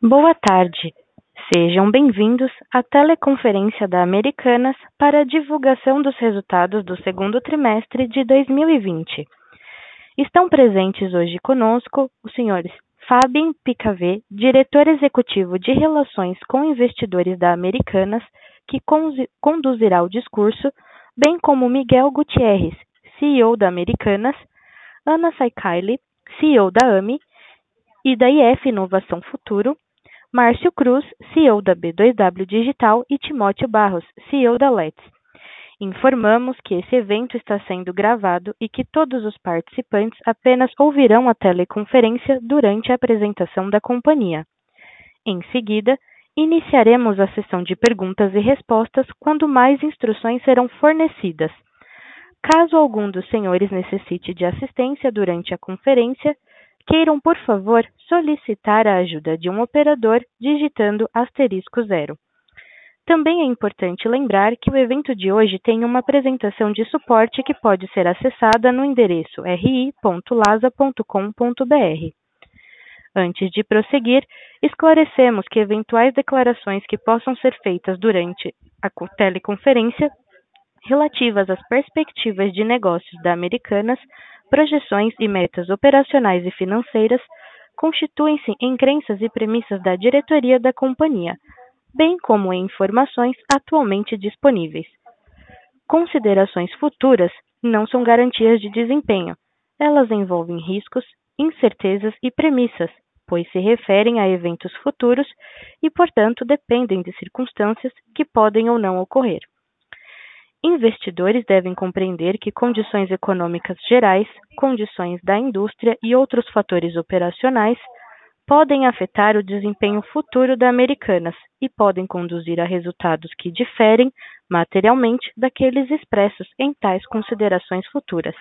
Boa tarde. Sejam bem-vindos à teleconferência da Americanas para a divulgação dos resultados do segundo trimestre de 2020. Estão presentes hoje conosco os senhores Fabien Picavet, diretor executivo de Relações com Investidores da Americanas, que conduzirá o discurso, bem como Miguel Gutierrez, CEO da Americanas, Ana Saikaili, CEO da AMI e da IF Inovação Futuro, Márcio Cruz, CEO da B2W Digital e Timóteo Barros, CEO da Let's. Informamos que esse evento está sendo gravado e que todos os participantes apenas ouvirão a teleconferência durante a apresentação da companhia. Em seguida, iniciaremos a sessão de perguntas e respostas quando mais instruções serão fornecidas. Caso algum dos senhores necessite de assistência durante a conferência, queiram, por favor, solicitar a ajuda de um operador digitando asterisco zero. Também é importante lembrar que o evento de hoje tem uma apresentação de suporte que pode ser acessada no endereço ri.lasa.com.br. Antes de prosseguir, esclarecemos que eventuais declarações que possam ser feitas durante a teleconferência relativas às perspectivas de negócios da Americanas projeções e metas operacionais e financeiras constituem-se em crenças e premissas da diretoria da companhia, bem como em informações atualmente disponíveis. Considerações futuras não são garantias de desempenho. Elas envolvem riscos, incertezas e premissas, pois se referem a eventos futuros e, portanto, dependem de circunstâncias que podem ou não ocorrer. Investidores devem compreender que condições econômicas gerais, condições da indústria e outros fatores operacionais podem afetar o desempenho futuro da Americanas e podem conduzir a resultados que diferem materialmente daqueles expressos em tais considerações futuras.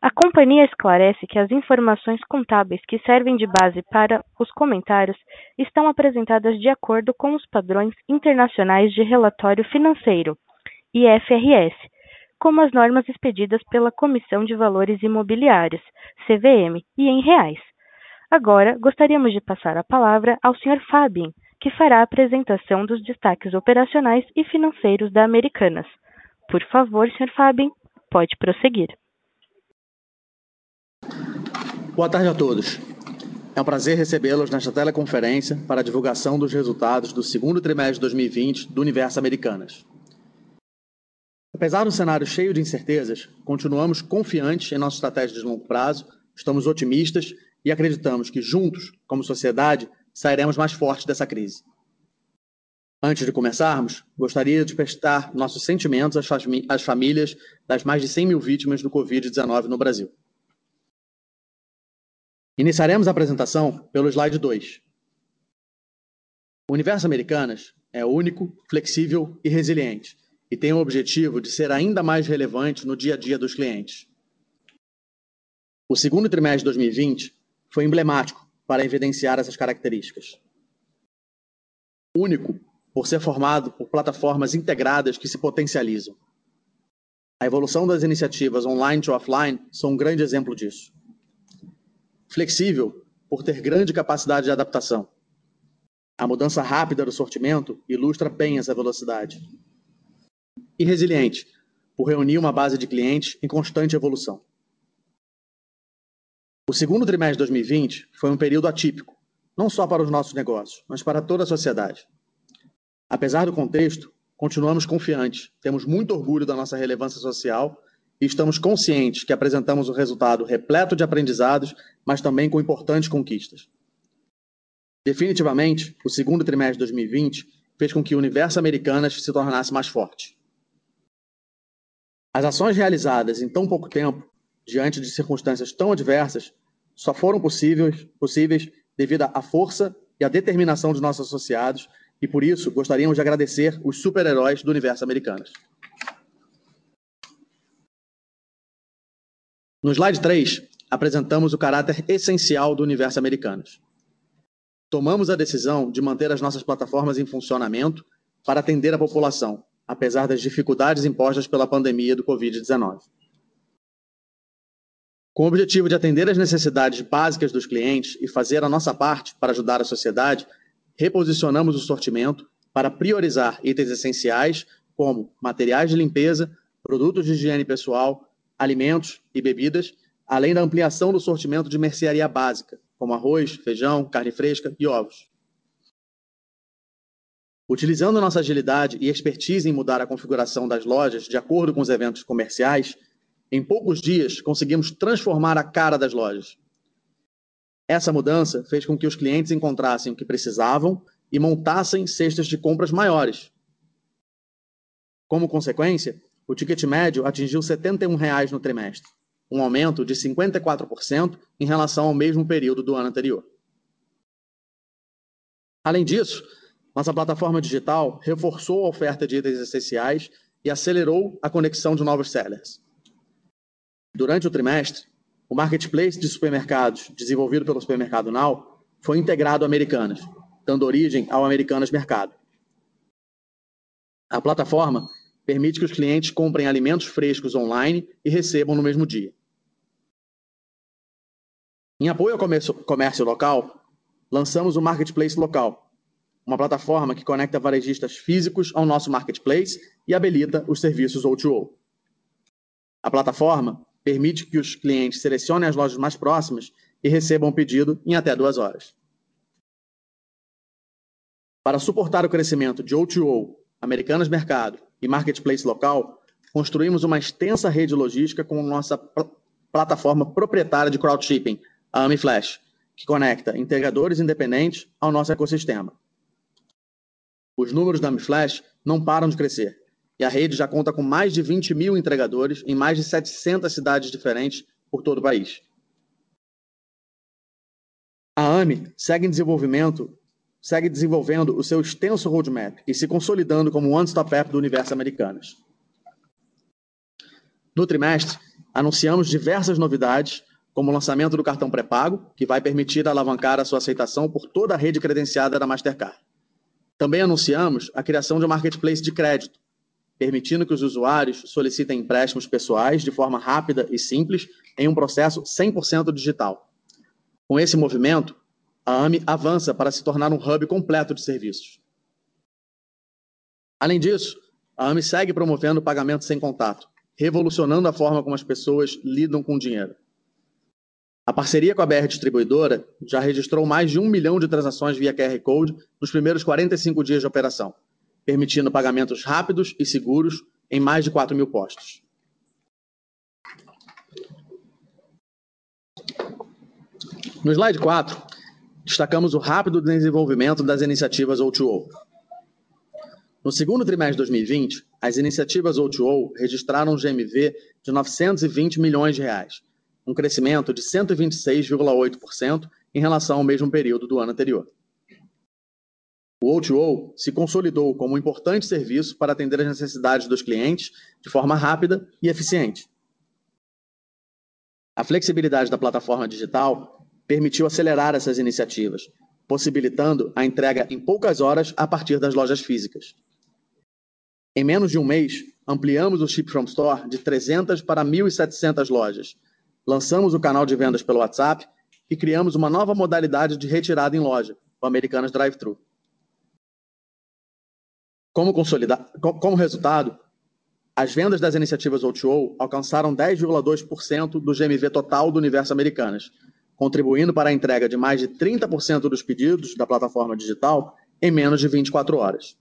A companhia esclarece que as informações contábeis que servem de base para os comentários estão apresentadas de acordo com os padrões internacionais de relatório financeiro IFRS, como as normas expedidas pela Comissão de Valores Imobiliários, CVM, e em reais. Agora, gostaríamos de passar a palavra ao Sr. Fabien, que fará a apresentação dos destaques operacionais e financeiros da Americanas. Por favor, Sr. Fabien, pode prosseguir. Boa tarde a todos. É um prazer recebê-los nesta teleconferência para a divulgação dos resultados do segundo trimestre de 2020 do Universo Americanas. Apesar do cenário cheio de incertezas, continuamos confiantes em nossa estratégia de longo prazo, estamos otimistas e acreditamos que juntos, como sociedade, sairemos mais fortes dessa crise. Antes de começarmos, gostaria de prestar nossos sentimentos às, famílias das mais de 100 mil vítimas do Covid-19 no Brasil. Iniciaremos a apresentação pelo slide 2. O universo Americanas é único, flexível e resiliente e tem o objetivo de ser ainda mais relevante no dia a dia dos clientes. O segundo trimestre de 2020 foi emblemático para evidenciar essas características. Único por ser formado por plataformas integradas que se potencializam. A evolução das iniciativas online to offline são um grande exemplo disso. Flexível por ter grande capacidade de adaptação. A mudança rápida do sortimento ilustra bem essa velocidade e resiliente, por reunir uma base de clientes em constante evolução. O segundo trimestre de 2020 foi um período atípico, não só para os nossos negócios, mas para toda a sociedade. Apesar do contexto, continuamos confiantes, temos muito orgulho da nossa relevância social e estamos conscientes que apresentamos um resultado repleto de aprendizados, mas também com importantes conquistas. Definitivamente, o segundo trimestre de 2020 fez com que o universo Americanas se tornasse mais forte. As ações realizadas em tão pouco tempo, diante de circunstâncias tão adversas, só foram possíveis, possíveis devido à força e à determinação de nossos associados, e por isso gostaríamos de agradecer os super-heróis do universo americanos. No slide 3, apresentamos o caráter essencial do universo americanos. Tomamos a decisão de manter as nossas plataformas em funcionamento para atender a população, apesar das dificuldades impostas pela pandemia do Covid-19. Com o objetivo de atender às necessidades básicas dos clientes e fazer a nossa parte para ajudar a sociedade, reposicionamos o sortimento para priorizar itens essenciais como materiais de limpeza, produtos de higiene pessoal, alimentos e bebidas, além da ampliação do sortimento de mercearia básica, como arroz, feijão, carne fresca e ovos. Utilizando nossa agilidade e expertise em mudar a configuração das lojas de acordo com os eventos comerciais, em poucos dias, conseguimos transformar a cara das lojas. Essa mudança fez com que os clientes encontrassem o que precisavam e montassem cestas de compras maiores. Como consequência, o ticket médio atingiu 71 reais no trimestre, um aumento de 54% em relação ao mesmo período do ano anterior. Além disso, nossa plataforma digital reforçou a oferta de itens essenciais e acelerou a conexão de novos sellers. Durante o trimestre, o marketplace de supermercados desenvolvido pelo Supermercado Now foi integrado a Americanas, dando origem ao Americanas Mercado. A plataforma permite que os clientes comprem alimentos frescos online e recebam no mesmo dia. Em apoio ao comércio, comércio local, lançamos o Marketplace Local, uma plataforma que conecta varejistas físicos ao nosso marketplace e habilita os serviços O2O. A plataforma permite que os clientes selecionem as lojas mais próximas e recebam o pedido em até duas horas. Para suportar o crescimento de O2O, Americanas Mercado e Marketplace Local, construímos uma extensa rede logística com nossa pl plataforma proprietária de crowdshipping, a AmiFlash, que conecta integradores independentes ao nosso ecossistema. Os números da AmiFlash não param de crescer e a rede já conta com mais de 20 mil entregadores em mais de 700 cidades diferentes por todo o país. A AMI segue segue desenvolvendo o seu extenso roadmap e se consolidando como one-stop app do universo Americanas. No trimestre, anunciamos diversas novidades, como o lançamento do cartão pré-pago, que vai permitir alavancar a sua aceitação por toda a rede credenciada da Mastercard. Também anunciamos a criação de um marketplace de crédito, permitindo que os usuários solicitem empréstimos pessoais de forma rápida e simples em um processo 100% digital. Com esse movimento, a AMI avança para se tornar um hub completo de serviços. Além disso, a AMI segue promovendo o pagamento sem contato, revolucionando a forma como as pessoas lidam com o dinheiro. A parceria com a BR Distribuidora já registrou mais de um milhão de transações via QR Code nos primeiros 45 dias de operação permitindo pagamentos rápidos e seguros em mais de 4 mil postos. No slide 4, destacamos o rápido desenvolvimento das iniciativas O2O. No segundo trimestre de 2020, as iniciativas O2O registraram um GMV de 920 milhões de reais, um crescimento de 126,8% em relação ao mesmo período do ano anterior. O O2O se consolidou como um importante serviço para atender as necessidades dos clientes de forma rápida e eficiente. A flexibilidade da plataforma digital permitiu acelerar essas iniciativas, possibilitando a entrega em poucas horas a partir das lojas físicas. Em menos de um mês, ampliamos o Ship From Store de 300 para 1.700 lojas, lançamos o canal de vendas pelo WhatsApp e criamos uma nova modalidade de retirada em loja, o Americanas Drive-Thru. Como, como resultado, as vendas das iniciativas O2O alcançaram 10,2% do GMV total do universo Americanas, contribuindo para a entrega de mais de 30% dos pedidos da plataforma digital em menos de 24 horas.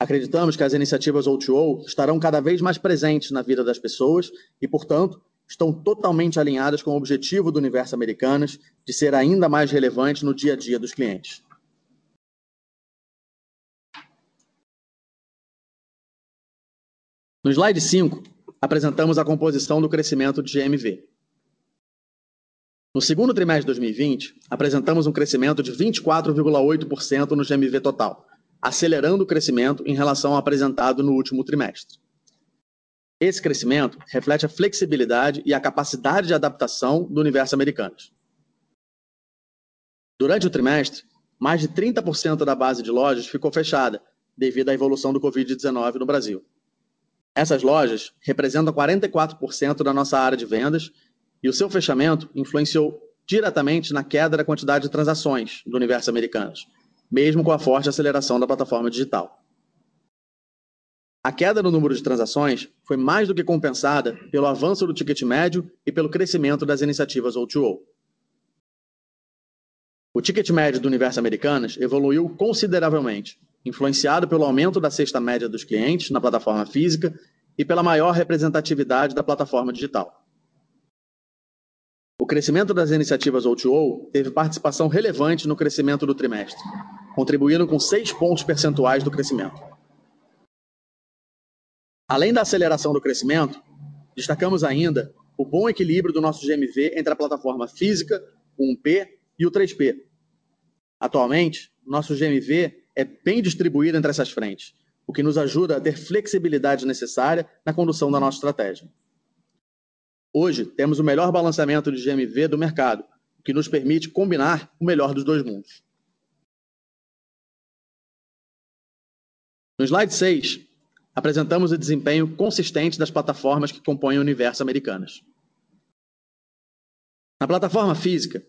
Acreditamos que as iniciativas O2O estarão cada vez mais presentes na vida das pessoas e, portanto, estão totalmente alinhadas com o objetivo do universo Americanas de ser ainda mais relevante no dia a dia dos clientes. No slide 5, apresentamos a composição do crescimento de GMV. No segundo trimestre de 2020, apresentamos um crescimento de 24,8% no GMV total, acelerando o crescimento em relação ao apresentado no último trimestre. Esse crescimento reflete a flexibilidade e a capacidade de adaptação do universo americano. Durante o trimestre, mais de 30% da base de lojas ficou fechada devido à evolução do Covid-19 no Brasil. Essas lojas representam 44% da nossa área de vendas e o seu fechamento influenciou diretamente na queda da quantidade de transações do universo americanas, mesmo com a forte aceleração da plataforma digital. A queda no número de transações foi mais do que compensada pelo avanço do ticket médio e pelo crescimento das iniciativas O2O. O ticket médio do universo americanas evoluiu consideravelmente, influenciado pelo aumento da cesta média dos clientes na plataforma física e pela maior representatividade da plataforma digital. O crescimento das iniciativas O2O teve participação relevante no crescimento do trimestre, contribuindo com 6 pontos percentuais do crescimento. Além da aceleração do crescimento, destacamos ainda o bom equilíbrio do nosso GMV entre a plataforma física, o 1P e o 3P. Atualmente, nosso GMV é bem distribuído entre essas frentes, o que nos ajuda a ter flexibilidade necessária na condução da nossa estratégia. Hoje, temos o melhor balanceamento de GMV do mercado, o que nos permite combinar o melhor dos dois mundos. No slide 6, apresentamos o desempenho consistente das plataformas que compõem o universo americanas. Na plataforma física,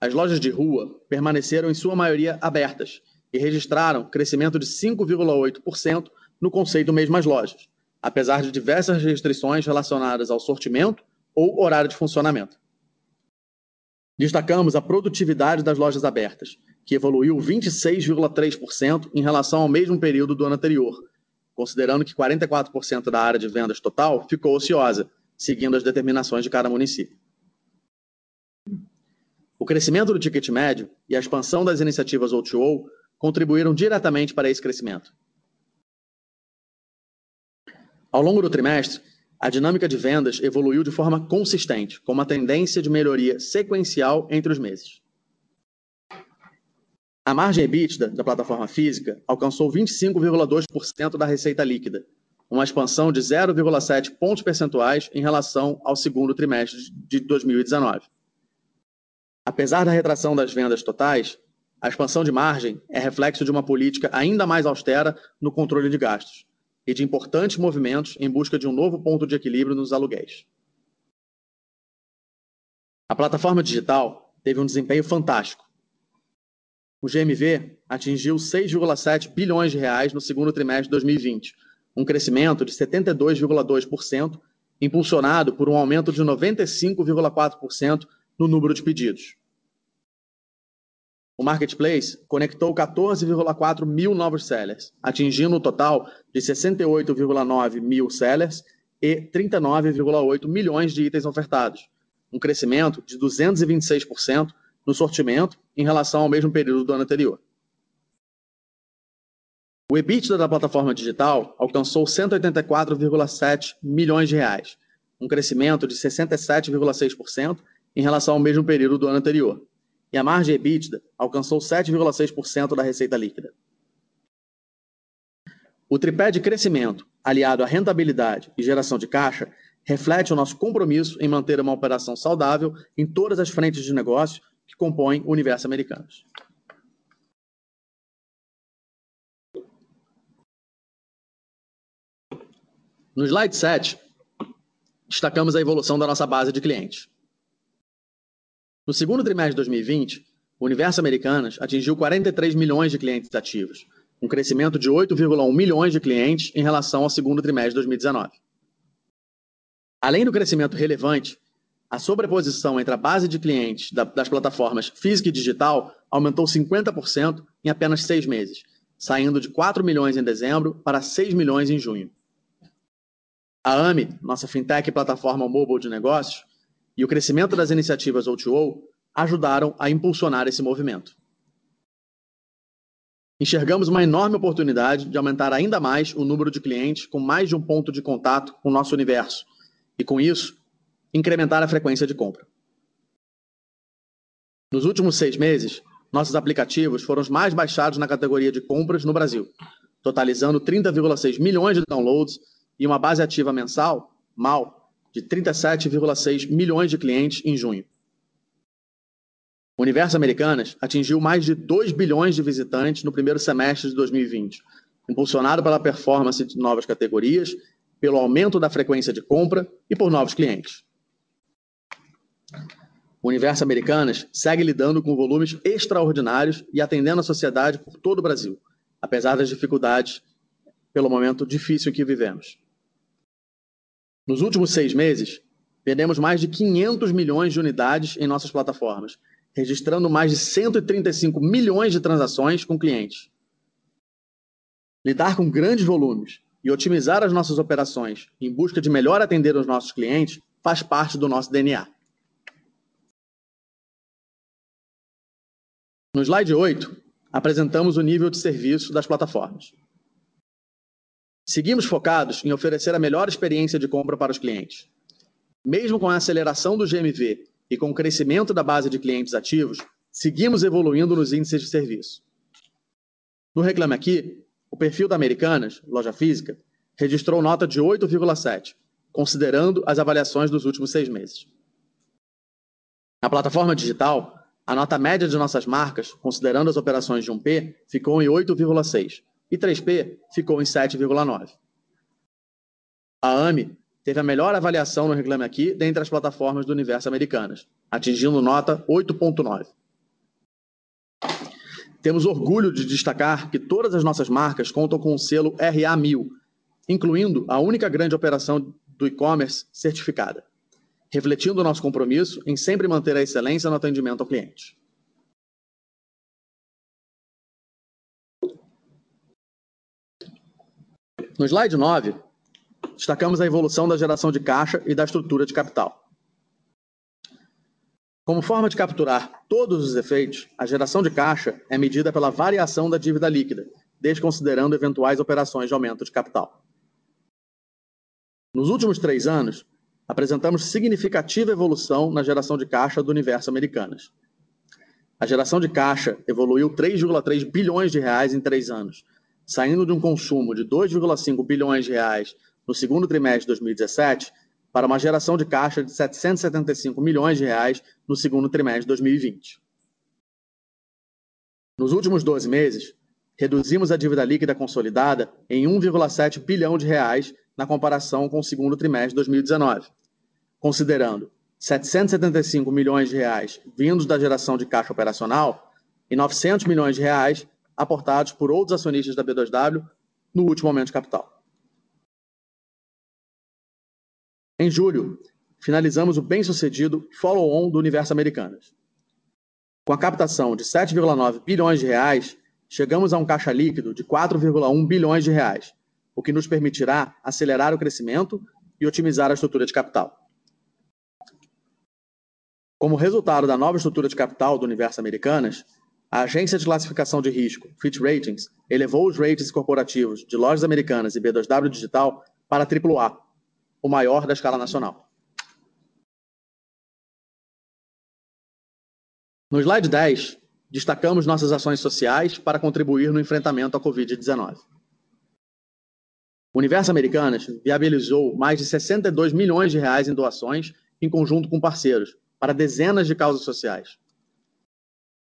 as lojas de rua permaneceram em sua maioria abertas e registraram crescimento de 5,8% no conceito Mesmas Lojas, apesar de diversas restrições relacionadas ao sortimento ou horário de funcionamento. Destacamos a produtividade das lojas abertas, que evoluiu 26,3% em relação ao mesmo período do ano anterior, considerando que 44% da área de vendas total ficou ociosa, seguindo as determinações de cada município. O crescimento do ticket médio e a expansão das iniciativas O2O contribuíram diretamente para esse crescimento. Ao longo do trimestre, a dinâmica de vendas evoluiu de forma consistente, com uma tendência de melhoria sequencial entre os meses. A margem EBITDA da plataforma física alcançou 25,2% da receita líquida, uma expansão de 0,7 pontos percentuais em relação ao segundo trimestre de 2019. Apesar da retração das vendas totais, a expansão de margem é reflexo de uma política ainda mais austera no controle de gastos e de importantes movimentos em busca de um novo ponto de equilíbrio nos aluguéis. A plataforma digital teve um desempenho fantástico. O GMV atingiu 6,7 bilhões de reais no segundo trimestre de 2020, um crescimento de 72,2%, impulsionado por um aumento de 95,4% no número de pedidos o Marketplace conectou 14,4 mil novos sellers, atingindo um total de 68,9 mil sellers e 39,8 milhões de itens ofertados, um crescimento de 226% no sortimento em relação ao mesmo período do ano anterior. O EBITDA da plataforma digital alcançou 184,7 milhões de reais, um crescimento de 67,6% em relação ao mesmo período do ano anterior e a margem EBITDA alcançou 7,6% da receita líquida. O tripé de crescimento, aliado à rentabilidade e geração de caixa, reflete o nosso compromisso em manter uma operação saudável em todas as frentes de negócio que compõem o universo americano. No slide 7, destacamos a evolução da nossa base de clientes. No segundo trimestre de 2020, o universo Americanas atingiu 43 milhões de clientes ativos, um crescimento de 8,1 milhões de clientes em relação ao segundo trimestre de 2019. Além do crescimento relevante, a sobreposição entre a base de clientes das plataformas física e digital aumentou 50% em apenas seis meses, saindo de 4 milhões em dezembro para 6 milhões em junho. A AMI, nossa fintech plataforma mobile de negócios, e o crescimento das iniciativas O2O ajudaram a impulsionar esse movimento. Enxergamos uma enorme oportunidade de aumentar ainda mais o número de clientes com mais de um ponto de contato com o nosso universo e, com isso, incrementar a frequência de compra. Nos últimos seis meses, nossos aplicativos foram os mais baixados na categoria de compras no Brasil, totalizando 30,6 milhões de downloads e uma base ativa mensal, MAL, de 37,6 milhões de clientes em junho. O Universo Americanas atingiu mais de 2 bilhões de visitantes no primeiro semestre de 2020, impulsionado pela performance de novas categorias pelo aumento da frequência de compra e por novos clientes. O Universo Americanas segue lidando com volumes extraordinários e atendendo a sociedade por todo o Brasil, apesar das dificuldades pelo momento difícil que vivemos. Nos últimos seis meses, vendemos mais de 500 milhões de unidades em nossas plataformas, registrando mais de 135 milhões de transações com clientes. Lidar com grandes volumes e otimizar as nossas operações em busca de melhor atender os nossos clientes faz parte do nosso DNA. No slide 8, apresentamos o nível de serviço das plataformas. Seguimos focados em oferecer a melhor experiência de compra para os clientes. Mesmo com a aceleração do GMV e com o crescimento da base de clientes ativos, seguimos evoluindo nos índices de serviço. No Reclame Aqui, o perfil da Americanas, loja física, registrou nota de 8,7, considerando as avaliações dos últimos seis meses. Na plataforma digital, a nota média de nossas marcas, considerando as operações de 1P, ficou em 8,6 e 3P ficou em 7,9. A AMI teve a melhor avaliação no Reclame Aqui dentre as plataformas do universo americanas, atingindo nota 8,9. Temos orgulho de destacar que todas as nossas marcas contam com o selo RA1000, incluindo a única grande operação do e-commerce certificada, refletindo o nosso compromisso em sempre manter a excelência no atendimento ao cliente. No slide 9, destacamos a evolução da geração de caixa e da estrutura de capital. Como forma de capturar todos os efeitos, a geração de caixa é medida pela variação da dívida líquida, desconsiderando eventuais operações de aumento de capital. Nos últimos três anos, apresentamos significativa evolução na geração de caixa do universo Americanas. A geração de caixa evoluiu 3,3 bilhões de reais em três anos, saindo de um consumo de 2,5 bilhões de reais no segundo trimestre de 2017 para uma geração de caixa de 775 milhões de reais no segundo trimestre de 2020. Nos últimos 12 meses, reduzimos a dívida líquida consolidada em 1,7 bilhão de reais na comparação com o segundo trimestre de 2019, considerando 775 milhões de reais vindos da geração de caixa operacional e 900 milhões de reais aportados por outros acionistas da B2W no último aumento de capital. Em julho, finalizamos o bem-sucedido follow-on do Universo Americanas. Com a captação de 7,9 bilhões de reais, chegamos a um caixa líquido de 4,1 bilhões de reais, o que nos permitirá acelerar o crescimento e otimizar a estrutura de capital. Como resultado da nova estrutura de capital do Universo Americanas, a agência de classificação de risco, Fitch Ratings, elevou os ratings corporativos de lojas americanas e B2W Digital para AAA, o maior da escala nacional. No slide 10, destacamos nossas ações sociais para contribuir no enfrentamento à Covid-19. O Universo Americanas viabilizou mais de 62 milhões de reais em doações em conjunto com parceiros para dezenas de causas sociais.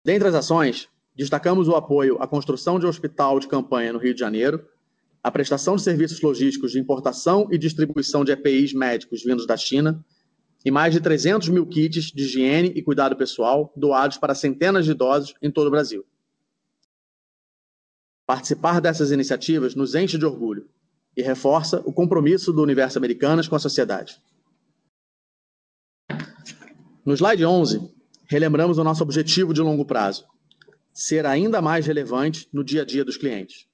Dentre as ações, destacamos o apoio à construção de um hospital de campanha no Rio de Janeiro a prestação de serviços logísticos de importação e distribuição de EPIs médicos vindos da China e mais de 300 mil kits de higiene e cuidado pessoal doados para centenas de idosos em todo o Brasil. Participar dessas iniciativas nos enche de orgulho e reforça o compromisso do Universo Americanas com a sociedade. No slide 11, relembramos o nosso objetivo de longo prazo: ser ainda mais relevante no dia a dia dos clientes.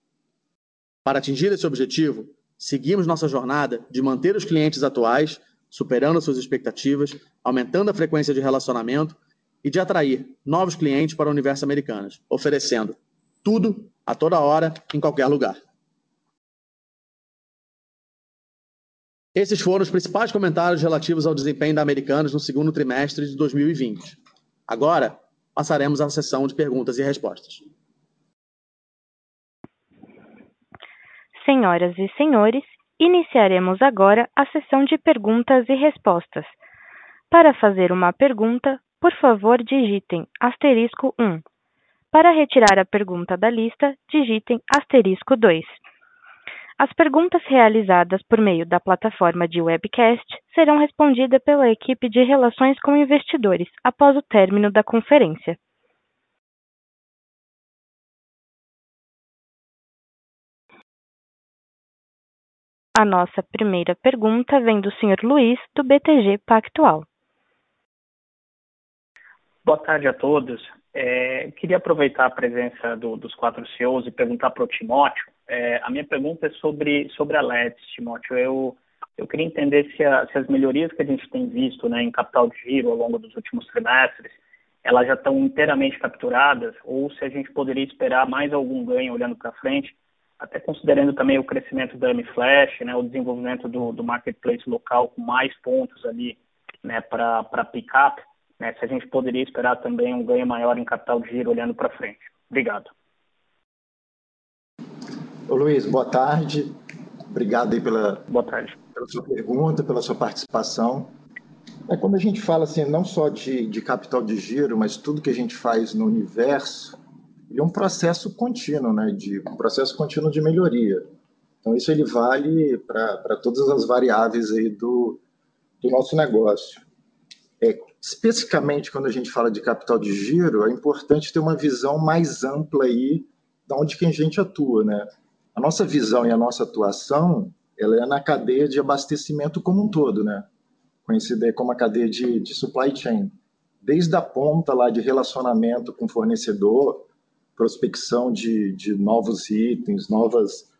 Para atingir esse objetivo, seguimos nossa jornada de manter os clientes atuais, superando suas expectativas, aumentando a frequência de relacionamento e de atrair novos clientes para o universo Americanas, oferecendo tudo, a toda hora, em qualquer lugar. Esses foram os principais comentários relativos ao desempenho da Americanas no segundo trimestre de 2020. Agora, passaremos à sessão de perguntas e respostas. Senhoras e senhores, iniciaremos agora a sessão de perguntas e respostas. Para fazer uma pergunta, por favor, digitem asterisco 1. Para retirar a pergunta da lista, digitem asterisco 2. As perguntas realizadas por meio da plataforma de webcast serão respondidas pela equipe de Relações com Investidores após o término da conferência. A nossa primeira pergunta vem do Sr. Luiz, do BTG Pactual. Boa tarde a todos. É, queria aproveitar a presença do, dos quatro CEOs e perguntar para o Timóteo. É, a minha pergunta é sobre, sobre a LEDs, Timóteo. Eu, eu queria entender se, a, se, as melhorias que a gente tem visto né, em capital de giro ao longo dos últimos trimestres, elas já estão inteiramente capturadas ou se a gente poderia esperar mais algum ganho olhando para frente até considerando também o crescimento da M-Flash, né, o desenvolvimento do, do marketplace local com mais pontos ali né, para pick-up, né, se a gente poderia esperar também um ganho maior em capital de giro olhando para frente. Obrigado. Ô Luiz, boa tarde. Obrigado aí pela, boa tarde. pela sua pergunta, pela sua participação. É, quando a gente fala assim, não só de, de capital de giro, mas tudo que a gente faz no universo, ele é um processo contínuo, né, de um processo contínuo de melhoria. Então isso ele vale para todas as variáveis aí do, do nosso negócio. É, especificamente quando a gente fala de capital de giro, é importante ter uma visão mais ampla aí de onde que a gente atua, né? A nossa visão e a nossa atuação, ela é na cadeia de abastecimento como um todo, né? Conhecida como a cadeia de, de supply chain. Desde a ponta lá de relacionamento com o fornecedor, prospecção de, de novos itens, novas,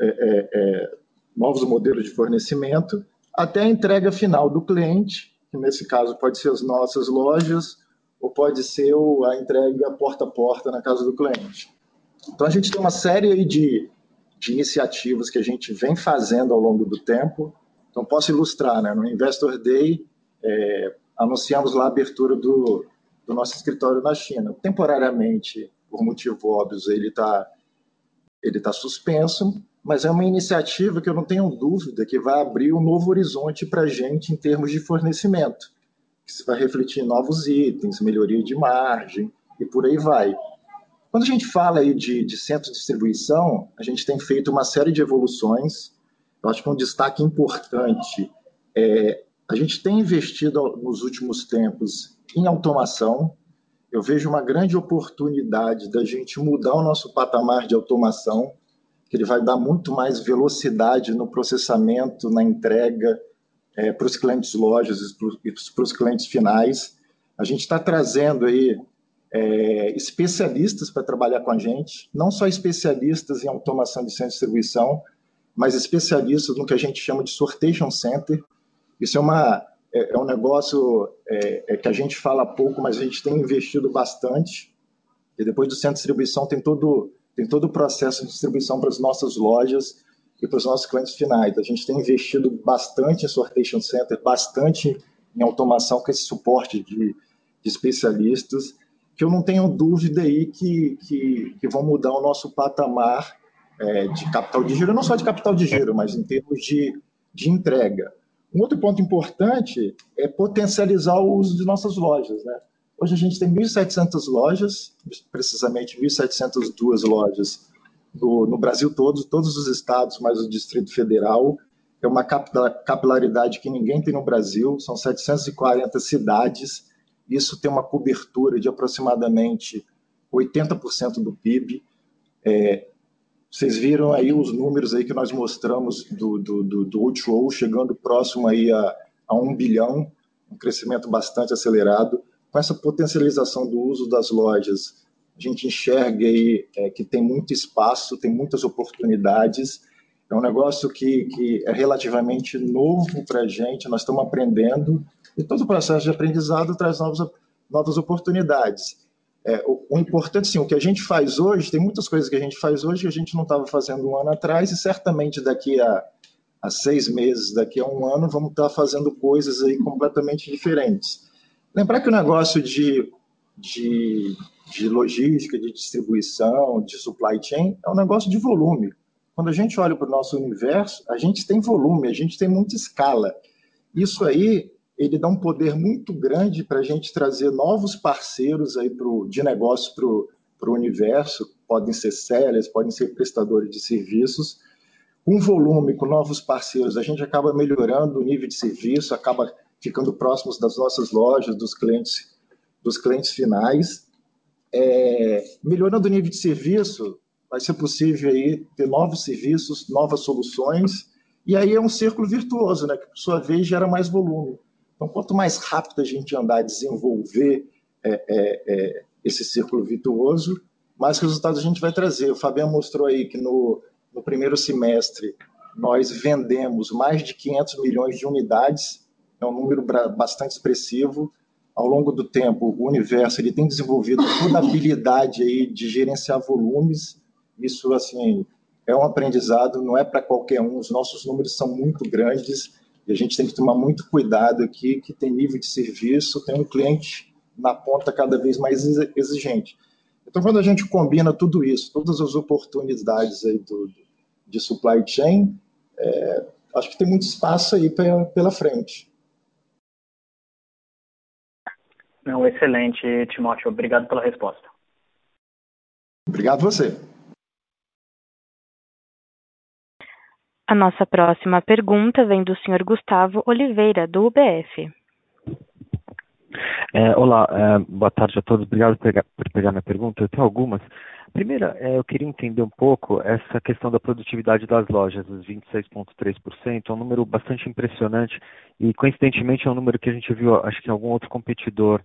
é, é, é, novos modelos de fornecimento, até a entrega final do cliente, que nesse caso pode ser as nossas lojas ou pode ser a entrega porta a porta na casa do cliente. Então a gente tem uma série de, de iniciativas que a gente vem fazendo ao longo do tempo. Então posso ilustrar, né? no Investor Day é, anunciamos lá a abertura do, do nosso escritório na China. Temporariamente por motivo óbvio, ele está ele tá suspenso, mas é uma iniciativa que eu não tenho dúvida que vai abrir um novo horizonte para a gente em termos de fornecimento, que se vai refletir em novos itens, melhoria de margem e por aí vai. Quando a gente fala aí de, de centro de distribuição, a gente tem feito uma série de evoluções. Eu acho que um destaque importante é a gente tem investido nos últimos tempos em automação, eu vejo uma grande oportunidade da gente mudar o nosso patamar de automação, que ele vai dar muito mais velocidade no processamento, na entrega é, para os clientes lojas e para os clientes finais. A gente está trazendo aí é, especialistas para trabalhar com a gente, não só especialistas em automação de centro de distribuição, mas especialistas no que a gente chama de sortation center. Isso é uma é, é um negócio é, é, que a gente fala pouco, mas a gente tem investido bastante. E depois do centro de distribuição tem todo, tem todo o processo de distribuição para as nossas lojas e para os nossos clientes finais. A gente tem investido bastante em sortation center, bastante em automação com esse suporte de, de especialistas, que eu não tenho dúvida aí que, que, que vão mudar o nosso patamar é, de capital de giro, não só de capital de giro, mas em termos de, de entrega. Um outro ponto importante é potencializar o uso de nossas lojas. Né? Hoje a gente tem 1.700 lojas, precisamente 1.702 lojas no, Brasil todo, todos os estados, mais o Distrito Federal. É uma capilaridade que ninguém tem no Brasil, são 740 cidades. Isso tem uma cobertura de aproximadamente 80% do PIB. É, vocês viram aí os números aí que nós mostramos do, do, do, do Ultra chegando próximo aí a, a um bilhão, um crescimento bastante acelerado. Com essa potencialização do uso das lojas, a gente enxerga aí é, que tem muito espaço, tem muitas oportunidades. É um negócio que, que é relativamente novo para a gente, nós estamos aprendendo, e todo o processo de aprendizado traz novas, novas oportunidades. É, o, o, importante, sim, o que a gente faz hoje, tem muitas coisas que a gente faz hoje que a gente não estava fazendo um ano atrás, e certamente daqui a, a seis meses, daqui a um ano, vamos estar fazendo coisas aí completamente diferentes. Lembrar que o negócio de, de, de logística, de distribuição, de supply chain, é um negócio de volume. Quando a gente olha para o nosso universo, a gente tem volume, a gente tem muita escala. Isso aí ele dá um poder muito grande para a gente trazer novos parceiros aí pro, de negócio para o universo, podem ser sellers, podem ser prestadores de serviços, com volume, com novos parceiros, a gente acaba melhorando o nível de serviço, acaba ficando próximos das nossas lojas, dos clientes, dos clientes finais. É, melhorando o nível de serviço, vai ser possível aí ter novos serviços, novas soluções, e aí é um círculo virtuoso, né, que por sua vez gera mais volume. Então, quanto mais rápido a gente andar a desenvolver é, é, é, esse círculo virtuoso, mais resultados a gente vai trazer. O Fabiano mostrou aí que no, no primeiro semestre nós vendemos mais de 500 milhões de unidades, é um número bastante expressivo. Ao longo do tempo, o universo ele tem desenvolvido toda a habilidade aí de gerenciar volumes. Isso assim é um aprendizado, não é para qualquer um. Os nossos números são muito grandes e a gente tem que tomar muito cuidado aqui, que tem nível de serviço, tem um cliente na ponta cada vez mais exigente. Então, quando a gente combina tudo isso, todas as oportunidades aí do, de supply chain, é, acho que tem muito espaço aí pra, pela frente. Não, excelente, Timóteo. Obrigado pela resposta. Obrigado você. A nossa próxima pergunta vem do Sr. Gustavo Oliveira, do UBF. É, olá, é, boa tarde a todos. Obrigado por pegar, por pegar minha pergunta. Eu tenho algumas. Primeira, é, eu queria entender um pouco essa questão da produtividade das lojas, os 26,3%, é um número bastante impressionante e, coincidentemente, é um número que a gente viu, acho que em algum outro competidor.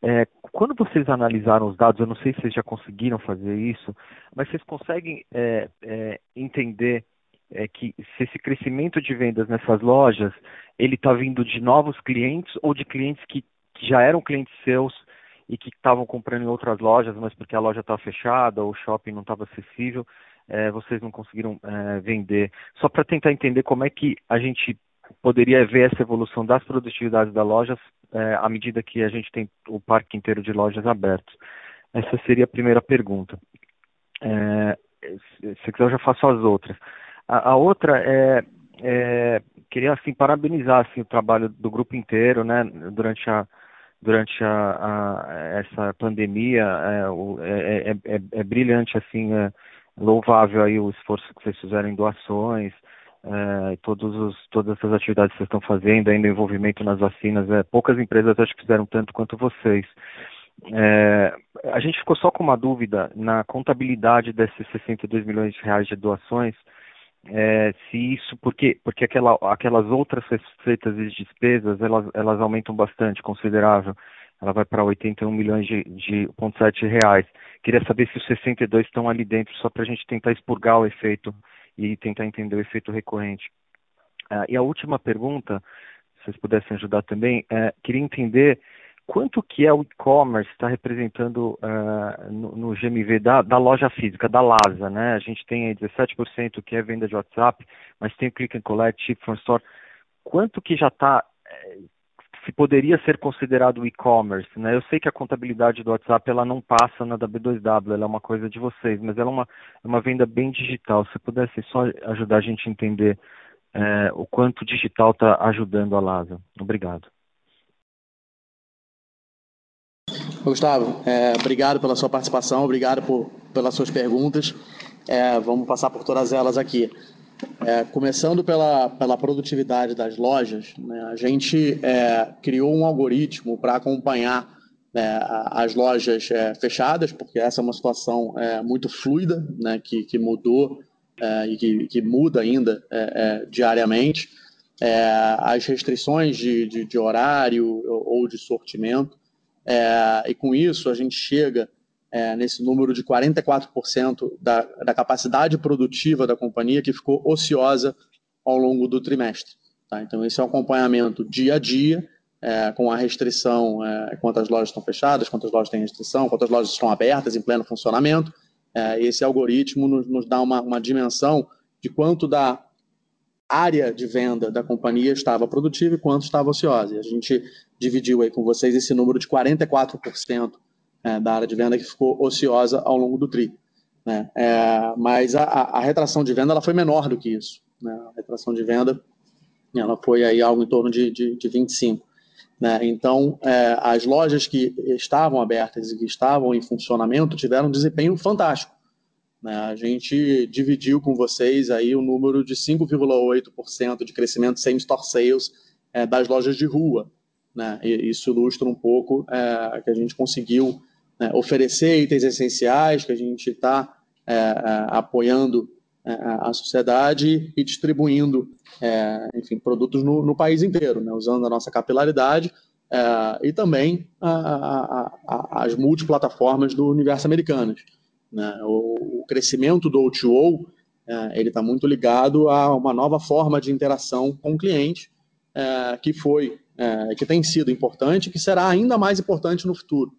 É, quando vocês analisaram os dados, eu não sei se vocês já conseguiram fazer isso, mas vocês conseguem é, é, entender é que se esse crescimento de vendas nessas lojas, ele está vindo de novos clientes ou de clientes que, que já eram clientes seus e que estavam comprando em outras lojas, mas porque a loja estava fechada ou o shopping não estava acessível, é, vocês não conseguiram é, vender. Só para tentar entender como é que a gente poderia ver essa evolução das produtividades das lojas é, à medida que a gente tem o parque inteiro de lojas abertos. Essa seria a primeira pergunta. É, se quiser, eu já faço as outras. A, a outra é, é, queria assim parabenizar assim o trabalho do grupo inteiro, né, durante a durante a, a essa pandemia é, o, é, é, é, é brilhante assim, é louvável aí o esforço que vocês fizeram em doações, é, todos os, todas essas atividades que vocês estão fazendo, ainda envolvimento nas vacinas, é, poucas empresas acho que fizeram tanto quanto vocês. É, a gente ficou só com uma dúvida na contabilidade desses 62 milhões de reais de doações, é, se isso, porque, porque aquela, aquelas outras receitas e despesas, elas, elas aumentam bastante, considerável. Ela vai para 81 milhões de, de sete reais. Queria saber se os 62 estão ali dentro, só para a gente tentar expurgar o efeito e tentar entender o efeito recorrente. Ah, e a última pergunta, se vocês pudessem ajudar também, é, queria entender quanto que é o e-commerce está representando uh, no, no, GMV da, da, loja física, da LASA, né? A gente tem aí 17% que é venda de WhatsApp, mas tem o Click and Collect, Ship from Store. Quanto que já está, eh, se poderia ser considerado e-commerce, né? Eu sei que a contabilidade do WhatsApp, ela não passa na W2W, ela é uma coisa de vocês, mas ela é uma, é uma venda bem digital. Se pudesse só ajudar a gente a entender eh, o quanto digital está ajudando a LASA. Obrigado. Gustavo, é, obrigado pela sua participação, obrigado por, pelas suas perguntas. É, vamos passar por todas elas aqui. É, começando pela, pela produtividade das lojas, né, a gente é, criou um algoritmo para acompanhar né, as lojas é, fechadas, porque essa é uma situação é, muito fluida, né, que, que mudou e que, que, muda ainda diariamente. as restrições de, de, de horário ou de sortimento. É, e com isso a gente chega é, nesse número de 44% da, da capacidade produtiva da companhia que ficou ociosa ao longo do trimestre. Tá? Então, esse é um acompanhamento dia a dia, é, com a restrição, é, quantas lojas estão fechadas, quantas lojas têm restrição, quantas lojas estão abertas em pleno funcionamento. É, esse algoritmo nos, nos dá uma, uma, dimensão de quanto da área de venda da companhia estava produtiva e quanto estava ociosa. E a gente dividiu aí com vocês esse número de 44% é, da área de venda que ficou ociosa ao longo do TRI. Né? É, mas a, retração de venda ela foi menor do que isso. Né? A retração de venda ela foi aí algo em torno de 25%. Né? Então, é, as lojas que estavam abertas e que estavam em funcionamento tiveram um desempenho fantástico. Né? A gente dividiu com vocês aí o número de 5,8% de crescimento same-store sales é, das lojas de rua. Né? Isso ilustra um pouco é, que a gente conseguiu né, oferecer itens essenciais, que a gente está é, apoiando a sociedade e distribuindo, enfim, produtos no, no país inteiro, né? usando a nossa capilaridade e também a, a, a, as multiplataformas do universo americano. Né? O, o, crescimento do O2O é, ele está muito ligado a uma nova forma de interação com o cliente, é, que foi, é, que tem sido importante, que será ainda mais importante no futuro.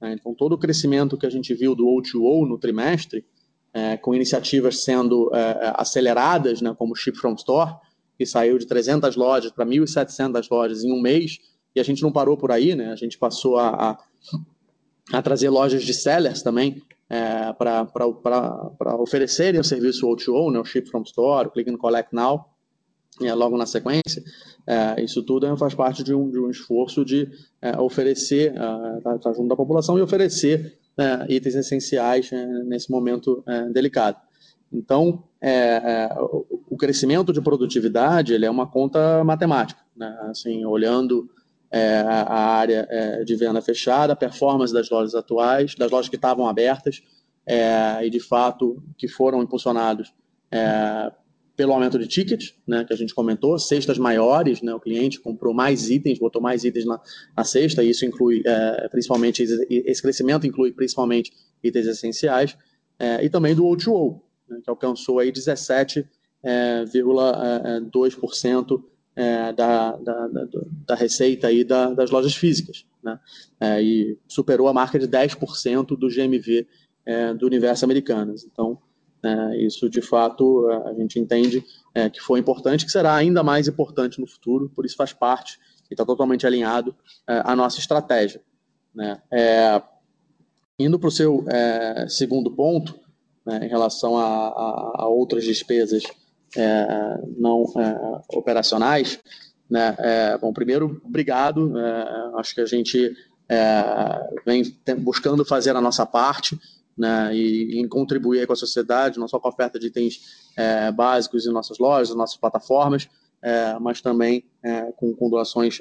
Né? Então, todo o crescimento que a gente viu do O2O no trimestre, é, com iniciativas sendo é, aceleradas, né, como o Ship From Store, que saiu de 300 lojas para 1.700 lojas em um mês, e a gente não parou por aí, né? a gente passou a, a, a trazer lojas de sellers também, é, para oferecerem o serviço O2O, né, o Ship From Store, o Click and Collect Now, é, logo na sequência, é, isso tudo faz parte de um, de um esforço de é, oferecer, estar tá, tá junto da população e oferecer é, itens essenciais é, nesse momento delicado. Então, o crescimento de produtividade ele é uma conta matemática, né? assim, olhando é, a área é, de venda fechada, a performance das lojas atuais, das lojas que estavam abertas é, e de fato que foram impulsionados é, pelo aumento de tickets, né, que a gente comentou, cestas maiores, né, o cliente comprou mais itens, botou mais itens na, na cesta, e isso inclui é, principalmente, esse crescimento inclui principalmente itens essenciais, é, e também do O2O, né, que alcançou aí 17,2% é, da, da, da, da, receita aí da, das lojas físicas, né? É, e superou a marca de 10% do GMV é, do universo americano. Então, é, isso de fato a gente entende é, que foi importante, que será ainda mais importante no futuro, por isso faz parte e está totalmente alinhado é, à nossa estratégia. Né? indo para o seu segundo ponto, né, em relação a, a, a outras despesas é, não é, operacionais. Né? É, bom, primeiro, obrigado. É, acho que a gente é, vem buscando fazer a nossa parte né, e em contribuir com a sociedade, não só com a oferta de itens é, básicos em nossas lojas, nossas plataformas, mas também com, com, doações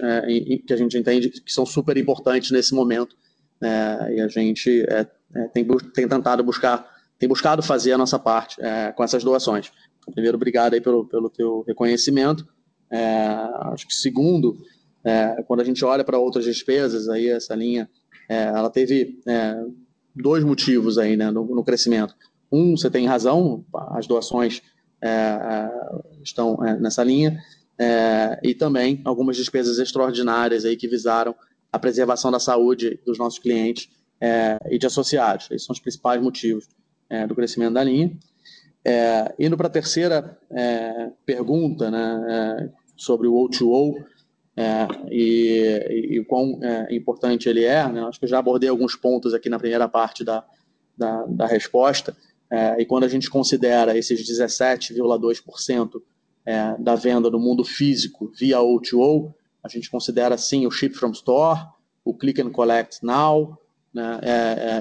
que a gente entende que são super importantes nesse momento. e a gente tem, tem tentado buscar, tem buscado fazer a nossa parte com essas doações. Primeiro, obrigado aí pelo, pelo teu reconhecimento. É, acho que segundo, é, quando a gente olha para outras despesas, aí essa linha, é, ela teve é, dois motivos aí né, no, no, crescimento. Um, você tem razão, as doações é, é, estão nessa linha, e também algumas despesas extraordinárias aí que visaram a preservação da saúde dos nossos clientes e de associados. Esses são os principais motivos do crescimento da linha. É, indo para a terceira é, pergunta, né, é, sobre o O2O é, e, e, o quão é, importante ele é, né, acho que eu já abordei alguns pontos aqui na primeira parte da, da, da resposta, é, e quando a gente considera esses 17,2% da venda no mundo físico via O2O, a gente considera sim o Ship from Store, o Click and Collect Now né,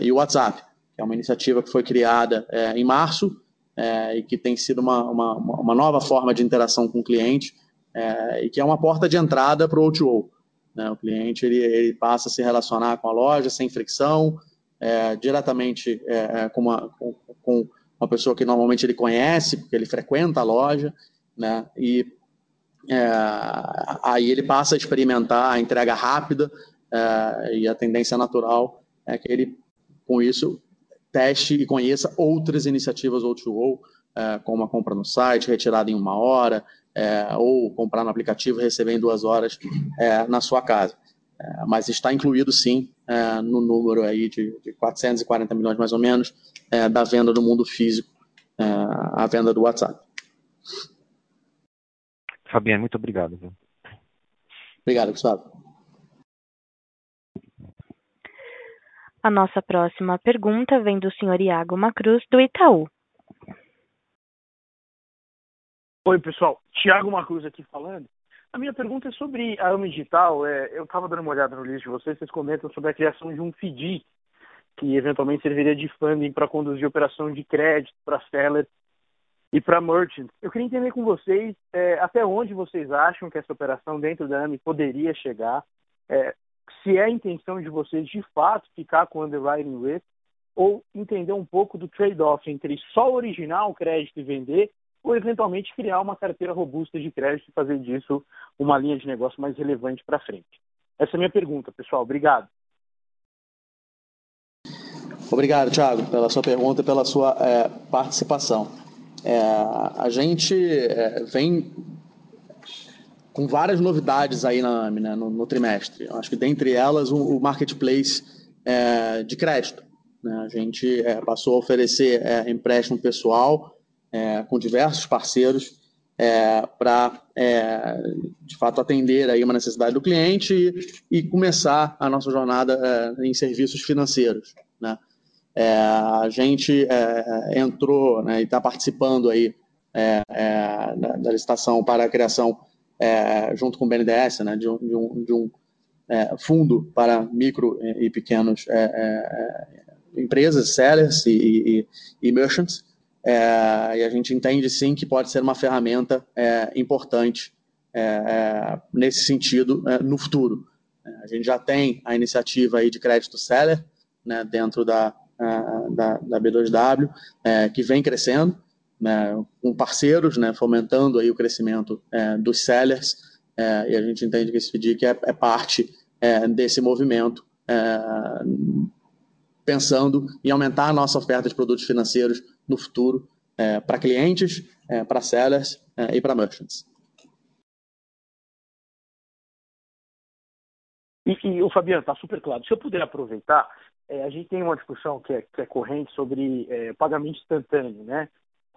e o WhatsApp, que é uma iniciativa que foi criada em março, é, e que tem sido uma, uma, uma, nova forma de interação com o cliente é, e que é uma porta de entrada para o O2O. Né? O cliente ele, ele, passa a se relacionar com a loja sem fricção, é, diretamente é, é, com uma, com, com, uma pessoa que normalmente ele conhece, porque ele frequenta a loja, né? e é, aí ele passa a experimentar a entrega rápida e a tendência natural é que ele, com isso, teste e conheça outras iniciativas O2O, é, como a compra no site, retirada em uma hora, é, ou comprar no aplicativo e receber em duas horas é, na sua casa. É, mas está incluído sim é, no número aí de, de, 440 milhões mais ou menos é, da venda do mundo físico, a venda do WhatsApp. Fabiano, muito obrigado. Viu? Obrigado, Gustavo. A nossa próxima pergunta vem do senhor Iago Macruz, do Itaú. Oi, pessoal. Tiago Macruz aqui falando. A minha pergunta é sobre a AMA Digital. É, eu estava dando uma olhada no list de vocês, vocês comentam sobre a criação de um FDIC, que eventualmente serviria de funding para conduzir operação de crédito para seller e para merchant. Eu queria entender com vocês é, até onde vocês acham que essa operação dentro da AMI poderia chegar, é, se é a intenção de vocês de fato ficar com underwriting risk ou entender um pouco do trade-off entre só original crédito e vender ou eventualmente criar uma carteira robusta de crédito e fazer disso uma linha de negócio mais relevante para frente. Essa é a minha pergunta, pessoal. Obrigado. Obrigado, Thiago, pela sua pergunta e pela sua é, participação. É, a gente é, vem com várias novidades aí na né, no, no, trimestre. Acho que dentre elas o, o marketplace é, de crédito. Né? A gente é, passou a oferecer é, empréstimo pessoal com diversos parceiros para, de fato, atender aí uma necessidade do cliente e, e começar a nossa jornada em serviços financeiros. Né? É, a gente é, entrou né, e está participando aí é, é, da, da, licitação para a criação, é, junto com o BNDES, né, de um, de um, de um fundo para micro e pequenos empresas, sellers e, e, e merchants. e a gente entende sim que pode ser uma ferramenta importante nesse sentido no futuro. A gente já tem a iniciativa aí de crédito seller né, dentro da, da, da B2W, é, que vem crescendo, né, com parceiros, né, fomentando aí o crescimento é, dos sellers, é, e a gente entende que esse FDIC é, é parte é, desse movimento, é, pensando em aumentar a nossa oferta de produtos financeiros no futuro para clientes, para sellers e para merchants. E, e o Fabiano, está super claro. Se eu puder aproveitar, é, a gente tem uma discussão que é, que é corrente sobre é, pagamento instantâneo, né?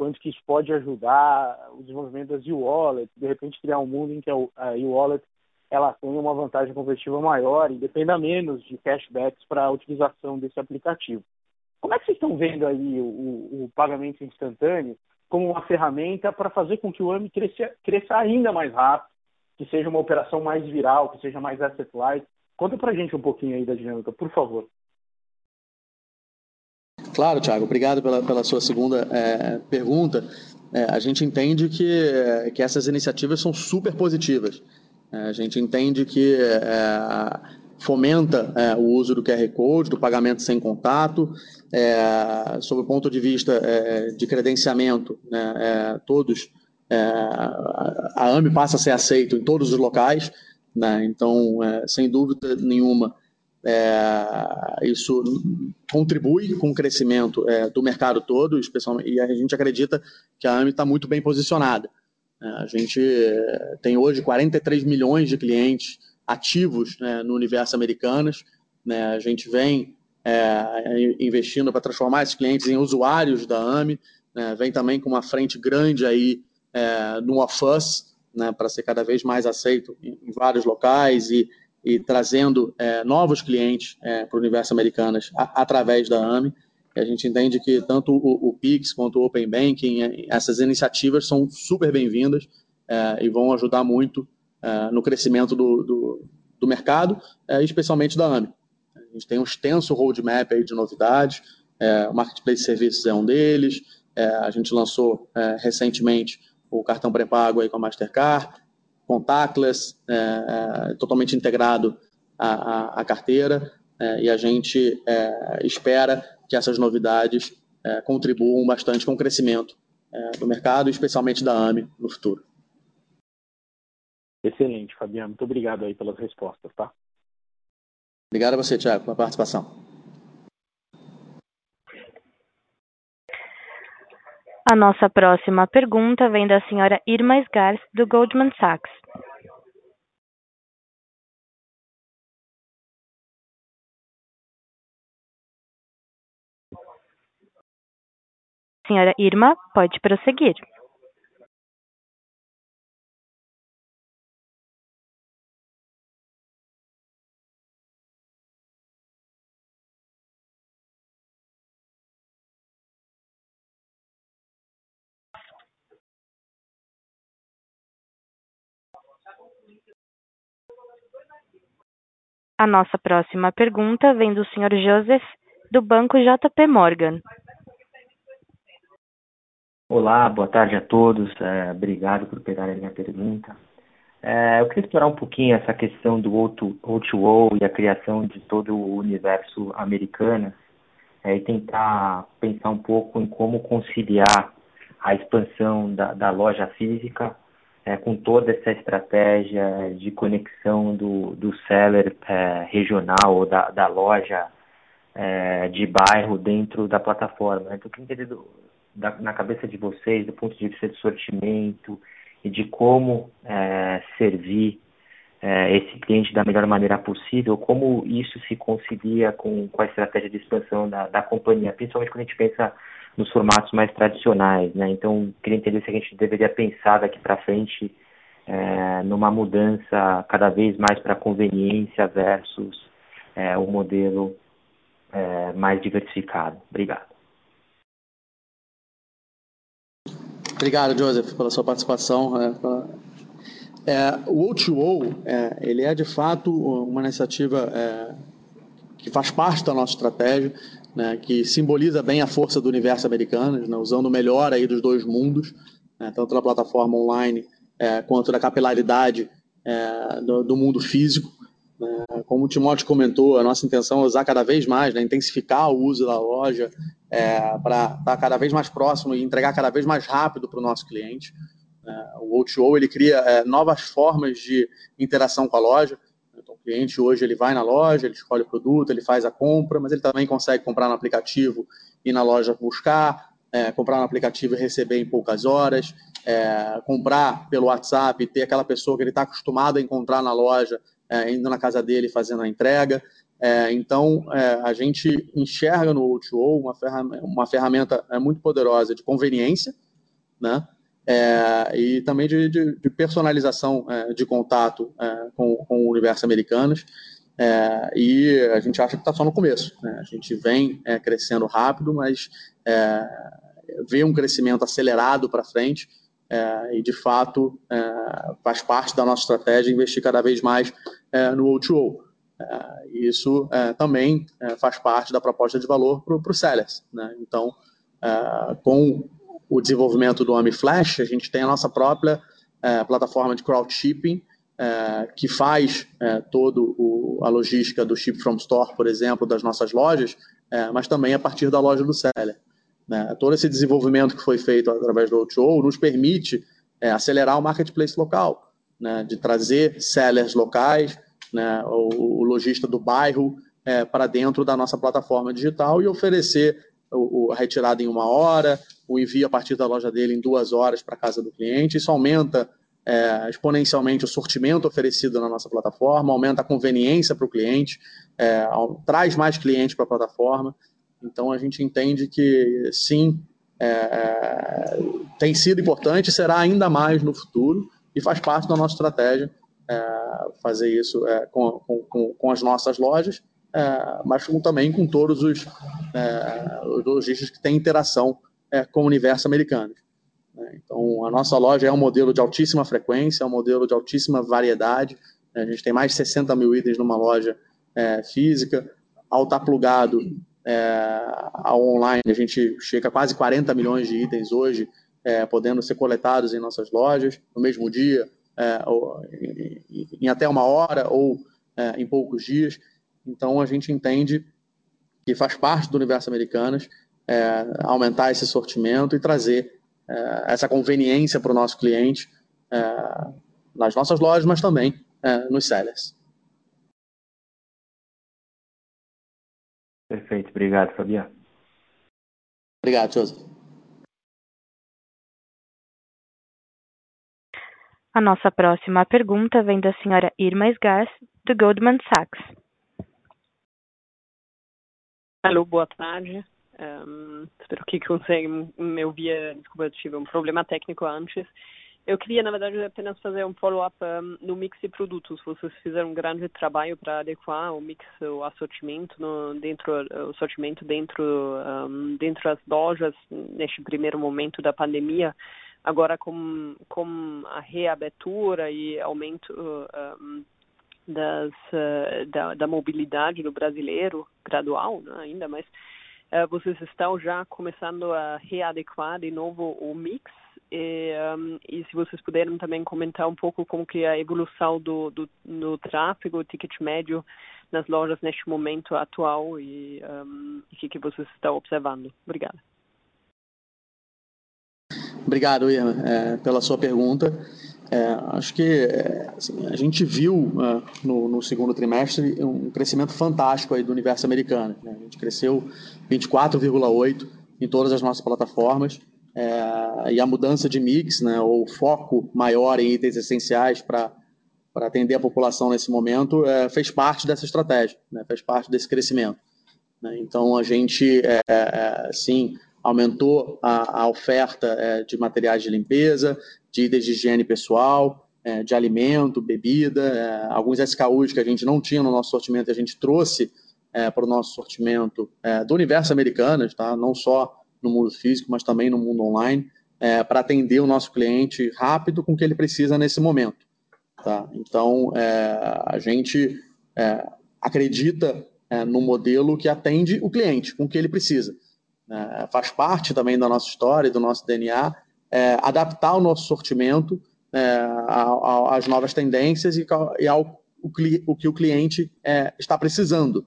Quanto que isso pode ajudar o desenvolvimento das e-wallets, de repente criar um mundo em que a e-wallet ela tenha uma vantagem competitiva maior e dependa menos de cashbacks para a utilização desse aplicativo. Como é que vocês estão vendo aí o, o, pagamento instantâneo como uma ferramenta para fazer com que o AMI cresça, cresça ainda mais rápido, que seja uma operação mais viral, que seja mais asset-light? Conta para gente um pouquinho aí da dinâmica, por favor. Claro, Thiago, obrigado pela, pela sua segunda é, pergunta. É, a gente entende que, é, que essas iniciativas são super positivas. É, a gente entende que é, fomenta é, o uso do QR Code, do pagamento sem contato, sob o ponto de vista de credenciamento, né, todos, a AMI passa a ser aceito em todos os locais, né, então, sem dúvida nenhuma, é, isso contribui com o crescimento é, do mercado todo, especialmente, e a gente acredita que a AMI está muito bem posicionada. É, a gente tem hoje 43 milhões de clientes ativos né, no universo americanos. Né, a gente vem é, investindo para transformar esses clientes em usuários da AMI, né, vem também com uma frente grande aí é, no OFUS, né, para ser cada vez mais aceito em, em vários locais e e trazendo é, novos clientes é, para o universo americanas a, através da AMI. E a gente entende que tanto o, o Pix quanto o Open Banking, é, essas iniciativas são super bem-vindas é, e vão ajudar muito é, no crescimento do, do, do mercado, é, especialmente da AMI. A gente tem um extenso roadmap aí de novidades, o Marketplace Services é um deles, a gente lançou recentemente o cartão pré-pago aí com a Mastercard, contactless, é, é, totalmente integrado à, à, à carteira, é, e a gente é, espera que essas novidades contribuam bastante com o crescimento do mercado, especialmente da AMI, no futuro. Excelente, Fabiano. Muito obrigado aí pelas respostas, tá? Obrigado a você, Tiago, pela participação. A nossa próxima pergunta vem da senhora Irma Sgars, do Goldman Sachs. Senhora Irma, pode prosseguir. A nossa próxima pergunta vem do Sr. Joseph do banco JP Morgan. Olá, boa tarde a todos. É, obrigado por pegarem a minha pergunta. É, eu queria explorar um pouquinho essa questão do O2O e a criação de todo o universo americano é, e tentar pensar um pouco em como conciliar a expansão da, da loja física é, com toda essa estratégia de conexão do, do seller é, regional ou da, da loja é, de bairro dentro da plataforma. Então, eu entender do, da, na cabeça de vocês, do ponto de vista de sortimento e de como é, servir é, esse cliente da melhor maneira possível, como isso se concilia com, com a estratégia de expansão da, da companhia, principalmente quando a gente pensa nos formatos mais tradicionais, né? Então, queria entender se a gente deveria pensar daqui para frente é, numa mudança cada vez mais para conveniência versus é, modelo é, mais diversificado. Obrigado. Obrigado, Joseph, pela sua participação. É, é, o O2O, é, ele é de fato uma iniciativa é, que faz parte da nossa estratégia, né, que simboliza bem a força do universo americano, né, usando o melhor aí dos dois mundos, né, tanto da plataforma online é, quanto da capilaridade é, do, do, mundo físico. Né. Como o Timóteo comentou, a nossa intenção é usar cada vez mais, né, intensificar o uso da loja é, para estar cada vez mais próximo e entregar cada vez mais rápido para o nosso cliente. É, o O2O ele cria é, novas formas de interação com a loja. Então, o cliente hoje ele vai na loja, ele escolhe o produto, ele faz a compra, mas ele também consegue comprar no aplicativo e na loja buscar, é, comprar no aplicativo e receber em poucas horas, é, comprar pelo WhatsApp ter aquela pessoa que ele está acostumado a encontrar na loja, é, indo na casa dele fazendo a entrega. É, então, a gente enxerga no O2O uma ferramenta, uma ferramenta muito poderosa de conveniência, né? É, e também de, de, de personalização é, de contato é, com, com, o universo americanos. É, e a gente acha que está só no começo. Né? A gente vem é, crescendo rápido, mas é, vê um crescimento acelerado para frente. e de fato faz parte da nossa estratégia investir cada vez mais no O2O. isso também faz parte da proposta de valor para os sellers. Né? Então, com o desenvolvimento do AMI Flash, a gente tem a nossa própria é, plataforma de crowdshipping, é, que faz é, toda a logística do Ship from Store, por exemplo, das nossas lojas, é, mas também a partir da loja do seller. Né? Todo esse desenvolvimento que foi feito através do O2O nos permite é, acelerar o marketplace local, né? de trazer sellers locais, né? o, o lojista do bairro é, para dentro da nossa plataforma digital e oferecer o, a retirada em uma hora, o envio a partir da loja dele em duas horas para casa do cliente. Isso aumenta é, exponencialmente o sortimento oferecido na nossa plataforma, aumenta a conveniência para o cliente, é, traz mais clientes para a plataforma. Então a gente entende que sim, é, tem sido importante será ainda mais no futuro e faz parte da nossa estratégia é, fazer isso é, com, com, com as nossas lojas, mas também com todos os, os lojistas que têm interação é, com o universo americano. Né? Então, a nossa loja é um modelo de altíssima frequência, é um modelo de altíssima variedade. Né? A gente tem mais de 60 mil itens numa loja é, física. Ao estar plugado é, ao online, a gente chega a quase 40 milhões de itens hoje, é, podendo ser coletados em nossas lojas no mesmo dia, é, ou, em, em, até uma hora ou é, em poucos dias. Então, a gente entende que faz parte do universo Americanas é, aumentar esse sortimento e trazer é, essa conveniência para o nosso cliente é, nas nossas lojas, mas também é, nos sellers. Perfeito, obrigado, Fabiano. Obrigado, José. A nossa próxima pergunta vem da senhora Irma Sgars, do Goldman Sachs. Alô, boa tarde. Um, espero que conseguem me ouvir. Desculpa, eu tive um problema técnico antes. Eu queria, na verdade, apenas fazer um follow-up um, no mix de produtos. Vocês fizeram um grande trabalho para adequar o mix, o assortimento no, dentro, o sortimento dentro, um, dentro das lojas neste primeiro momento da pandemia. Agora, com, com a reabertura e aumento um, das, uh, da, da, mobilidade do brasileiro, gradual né, ainda, mas uh, vocês estão já começando a readequar de novo o mix e, um, e, se vocês puderem também comentar um pouco como que é a evolução do, do, do tráfego, ticket médio nas lojas neste momento atual e um, o que, que vocês estão observando. Obrigada. Obrigado, Irma, é, pela sua pergunta. É, acho que é, assim, a gente viu é, no, no, segundo trimestre um crescimento fantástico aí do universo americano. Né? A gente cresceu 24,8 em todas as nossas plataformas é, e a mudança de mix, né, ou foco maior em itens essenciais para atender a população nesse momento é, fez parte dessa estratégia, né, fez parte desse crescimento. Né? Então a gente é, é, sim aumentou a, a oferta de materiais de limpeza, de itens de higiene pessoal, é, de alimento, bebida, é, alguns SKUs que a gente não tinha no nosso sortimento, a gente trouxe para o nosso sortimento do universo americano, tá? não só no mundo físico, mas também no mundo online, para atender o nosso cliente rápido com o que ele precisa nesse momento. Tá? Então, a gente acredita no modelo que atende o cliente com o que ele precisa é, faz parte também da nossa história, do nosso DNA, é, adaptar o nosso sortimento é, às novas tendências e, e ao o, o, que o cliente é, está precisando.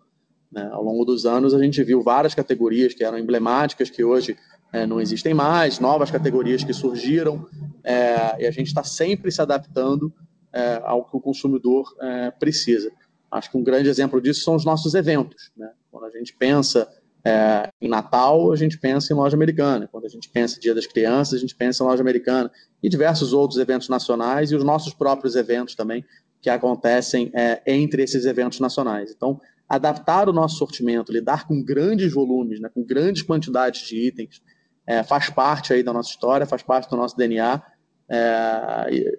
Né? Ao longo dos anos, a gente viu várias categorias que eram emblemáticas, que hoje é, não existem mais, novas categorias que surgiram, é, e a gente está sempre se adaptando é, ao que o consumidor precisa. Acho que um grande exemplo disso são os nossos eventos. Né? Quando a gente pensa é, em Natal, a gente pensa em loja americana. Quando a gente pensa em Dia das Crianças, a gente pensa em loja americana. E diversos outros eventos nacionais e os nossos próprios eventos também, que acontecem é, entre esses eventos nacionais. Então, adaptar o nosso sortimento, lidar com grandes volumes, né, com grandes quantidades de itens, é, faz parte aí da nossa história, faz parte do nosso DNA. É,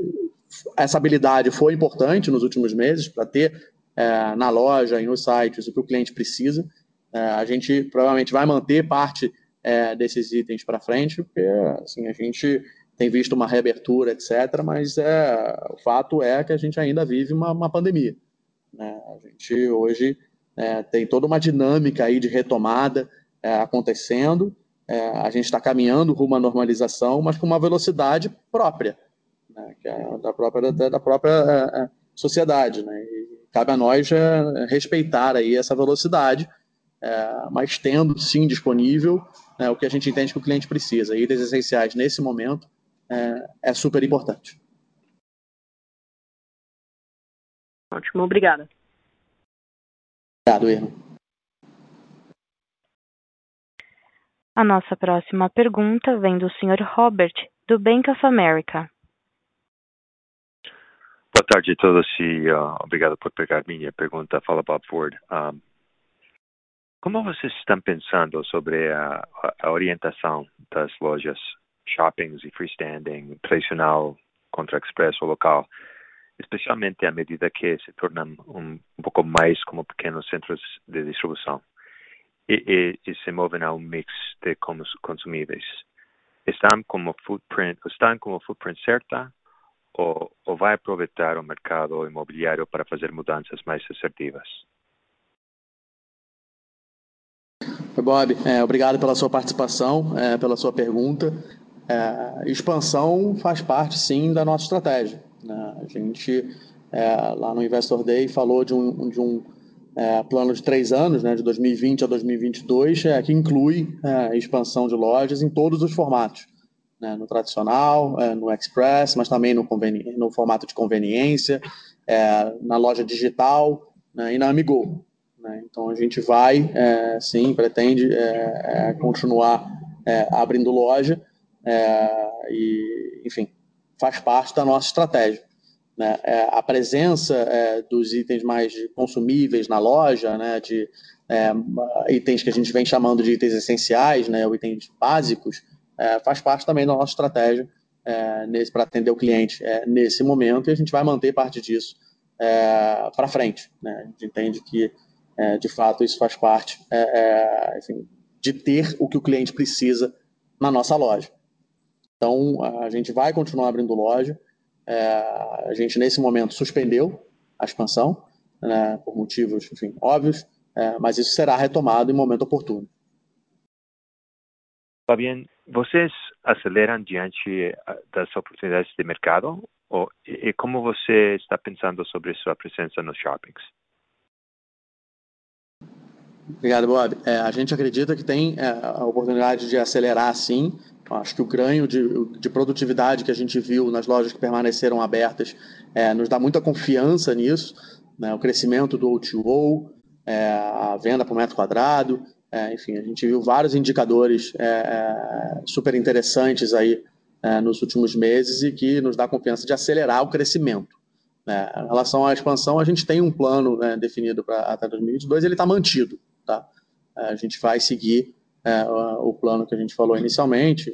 essa habilidade foi importante nos últimos meses para ter é, na loja e nos sites o que o cliente precisa. É, a gente provavelmente vai manter parte é, desses itens para frente, porque assim, a gente tem visto uma reabertura, etc., mas é, o fato é que a gente ainda vive uma, uma pandemia. Né? A gente hoje é, tem toda uma dinâmica aí de retomada é, acontecendo, é, a gente está caminhando rumo à normalização, mas com uma velocidade própria, né? é da própria, da, própria sociedade. Né? E cabe a nós respeitar aí essa velocidade, é, mas tendo sim disponível né, o que a gente entende que o cliente precisa. Itens essenciais nesse momento é, é super importante. Ótimo, obrigada. Obrigado, Irma. A nossa próxima pergunta vem do Sr. Robert, do Bank of America. Boa tarde a todos e uh, obrigado por pegar minha pergunta. Fala Bob Ford. Um, como vocês estão pensando sobre a, a orientação das lojas shoppings e freestanding tradicional contra express ou local, especialmente à medida que se tornam um, um pouco mais como pequenos centros de distribuição e, e, e se movem a um mix de consumíveis? Estão como footprint, estão como footprint certa ou, ou vai aproveitar o mercado imobiliário para fazer mudanças mais assertivas? Bob, é, obrigado pela sua participação, é, pela sua pergunta. É, expansão faz parte, sim, da nossa estratégia. Né? A gente, é, lá no Investor Day, falou de um, de um é, plano de três anos, né, de 2020 a 2022, é, que inclui expansão de lojas em todos os formatos. Né? no tradicional, no Express, mas também no, no formato de conveniência, na loja digital né, e na Amigo. Né? Então a gente vai, é, sim, pretende é, é continuar é, abrindo loja é, e, enfim, faz parte da nossa estratégia. Né? a presença dos itens mais consumíveis na loja, né, de itens que a gente vem chamando de itens essenciais, né, ou itens básicos, faz parte também da nossa estratégia para atender o cliente nesse momento e a gente vai manter parte disso para frente. Né? A gente entende que é, de fato, isso faz parte é, é, enfim, de ter o que o cliente precisa na nossa loja. Então, a gente vai continuar abrindo loja. É, a gente, nesse momento, suspendeu a expansão, né, por motivos enfim, óbvios, é, mas isso será retomado em momento oportuno. Fabian, vocês aceleram diante das oportunidades de mercado? Ou, e como você está pensando sobre sua presença nos shoppings? Obrigado, Bob. É, a gente acredita que tem é, a oportunidade de acelerar sim. Acho que o ganho de, de, produtividade que a gente viu nas lojas que permaneceram abertas é, nos dá muita confiança nisso. Né? O crescimento do O2O, é, a venda por metro quadrado, é, enfim, a gente viu vários indicadores é, super interessantes aí nos últimos meses e que nos dá confiança de acelerar o crescimento. Né? Em relação à expansão, a gente tem um plano né, definido para até 2022, ele está mantido. Tá? A gente vai seguir é, o plano que a gente falou inicialmente,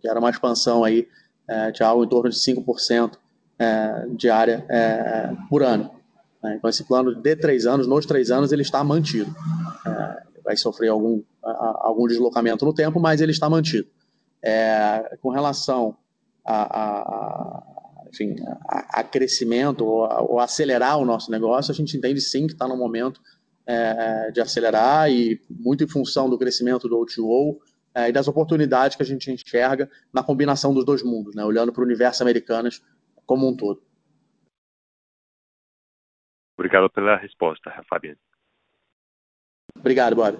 que era uma expansão aí, é, de algo em torno de 5% é, de área é, por ano. Né? Então, esse plano de três anos, nos três anos, ele está mantido. É, vai sofrer algum, algum deslocamento no tempo, mas ele está mantido. É, com relação a, a, enfim, a, a crescimento ou, ou acelerar o nosso negócio, a gente entende sim que está no momento é, de acelerar e muito em função do crescimento do O2O é, e das oportunidades que a gente enxerga na combinação dos dois mundos, né, olhando para o universo americanas como um todo. Obrigado pela resposta, Fabiano. Obrigado, Bob.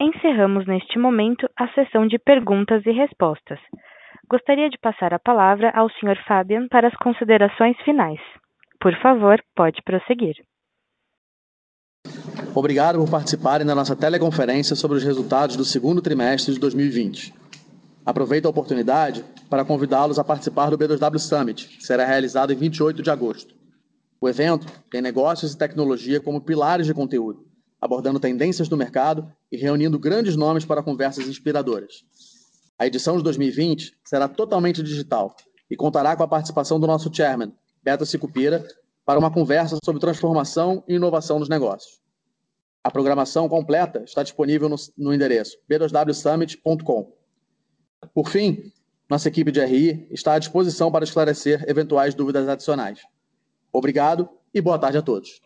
Encerramos neste momento a sessão de perguntas e respostas. Gostaria de passar a palavra ao Sr. Fabian para as considerações finais. Por favor, pode prosseguir. Obrigado por participarem da nossa teleconferência sobre os resultados do segundo trimestre de 2020. Aproveito a oportunidade para convidá-los a participar do B2W Summit, que será realizado em 28 de agosto. O evento tem negócios e tecnologia como pilares de conteúdo, abordando tendências do mercado e reunindo grandes nomes para conversas inspiradoras. A edição de 2020 será totalmente digital e contará com a participação do nosso chairman, Beto Sicupira, para uma conversa sobre transformação e inovação nos negócios. A programação completa está disponível no, no endereço b2wsummit.com. Por fim, nossa equipe de RI está à disposição para esclarecer eventuais dúvidas adicionais. Obrigado e boa tarde a todos.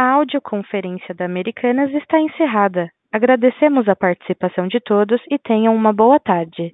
A audioconferência da Americanas está encerrada. Agradecemos a participação de todos e tenham uma boa tarde.